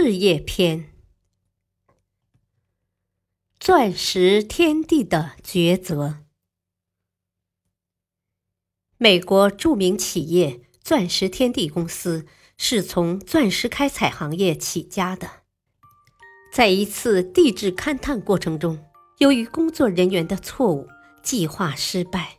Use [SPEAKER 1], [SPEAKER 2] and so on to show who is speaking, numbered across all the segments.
[SPEAKER 1] 事业篇：钻石天地的抉择。美国著名企业钻石天地公司是从钻石开采行业起家的。在一次地质勘探过程中，由于工作人员的错误，计划失败，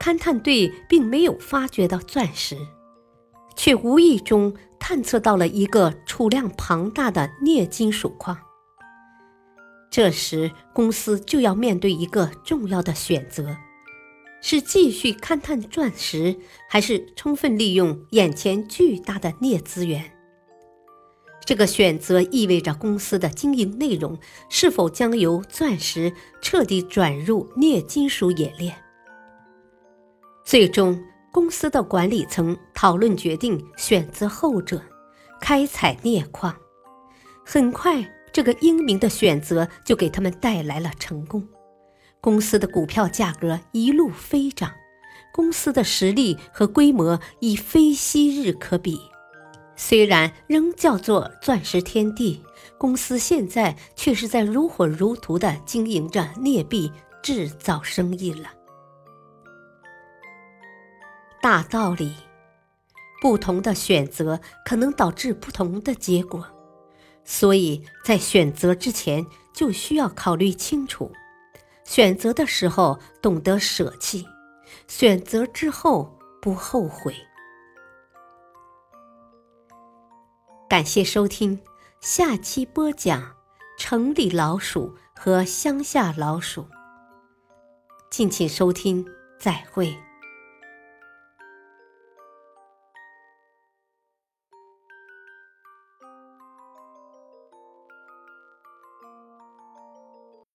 [SPEAKER 1] 勘探队并没有发掘到钻石，却无意中。探测到了一个储量庞大的镍金属矿。这时，公司就要面对一个重要的选择：是继续勘探钻石，还是充分利用眼前巨大的镍资源？这个选择意味着公司的经营内容是否将由钻石彻底转入镍金属冶炼。最终。公司的管理层讨论决定选择后者，开采镍矿。很快，这个英明的选择就给他们带来了成功。公司的股票价格一路飞涨，公司的实力和规模已非昔日可比。虽然仍叫做钻石天地，公司现在却是在如火如荼地经营着镍币制造生意了。大道理，不同的选择可能导致不同的结果，所以在选择之前就需要考虑清楚。选择的时候懂得舍弃，选择之后不后悔。感谢收听，下期播讲城里老鼠和乡下老鼠。敬请收听，再会。